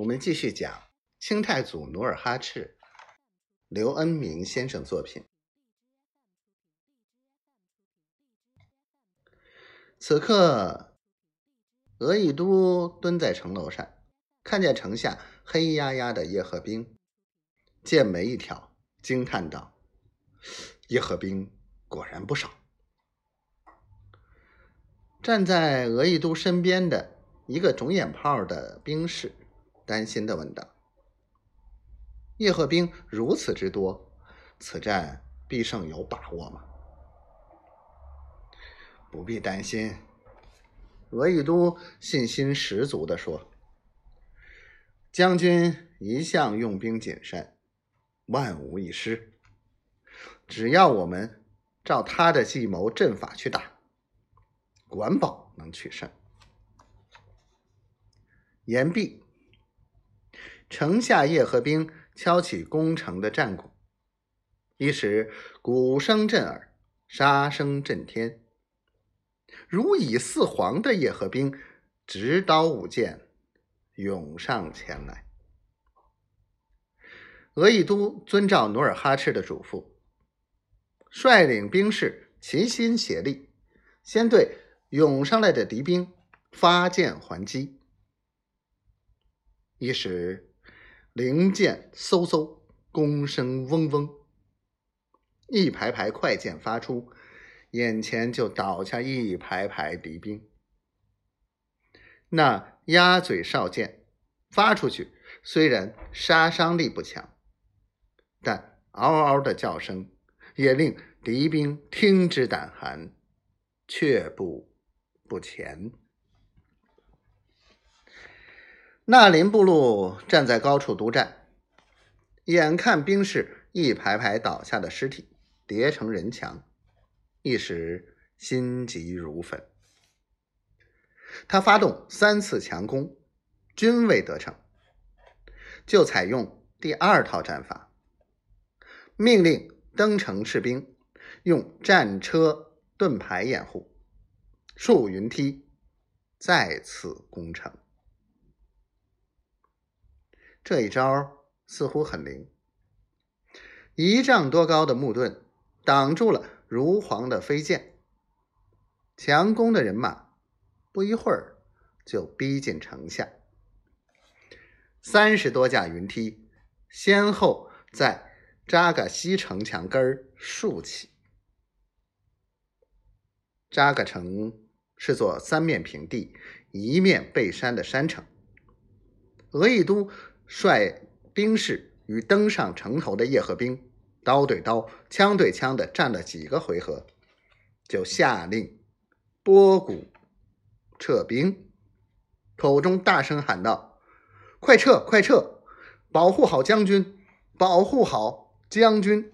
我们继续讲清太祖努尔哈赤，刘恩明先生作品。此刻，额亦都蹲在城楼上，看见城下黑压压的叶赫兵，剑眉一挑，惊叹道：“叶赫兵果然不少。”站在额亦都身边的一个肿眼泡的兵士。担心的问道：“叶赫兵如此之多，此战必胜有把握吗？”不必担心，额亦都信心十足的说：“将军一向用兵谨慎，万无一失。只要我们照他的计谋阵法去打，管保能取胜。”言毕。城下叶赫兵敲起攻城的战鼓，一时鼓声震耳，杀声震天。如蚁似黄的叶赫兵执刀舞剑涌上前来。额亦都遵照努尔哈赤的嘱咐，率领兵士齐心协力，先对涌上来的敌兵发箭还击，一时。灵箭嗖嗖，弓声嗡嗡，一排排快箭发出，眼前就倒下一排排敌兵。那鸭嘴哨箭发出去，虽然杀伤力不强，但嗷嗷的叫声也令敌兵听之胆寒，却步不前。纳林部落站在高处督战，眼看兵士一排排倒下的尸体叠成人墙，一时心急如焚。他发动三次强攻，均未得逞，就采用第二套战法，命令登城士兵用战车、盾牌掩护，竖云梯，再次攻城。这一招似乎很灵，一丈多高的木盾挡住了如簧的飞剑，强攻的人马不一会儿就逼近城下。三十多架云梯先后在扎嘎西城墙根儿竖起。扎嘎城是座三面平地、一面背山的山城，额亦都。率兵士与登上城头的叶赫兵刀对刀、枪对枪的战了几个回合，就下令拨鼓撤兵，口中大声喊道：“快撤，快撤！保护好将军，保护好将军！”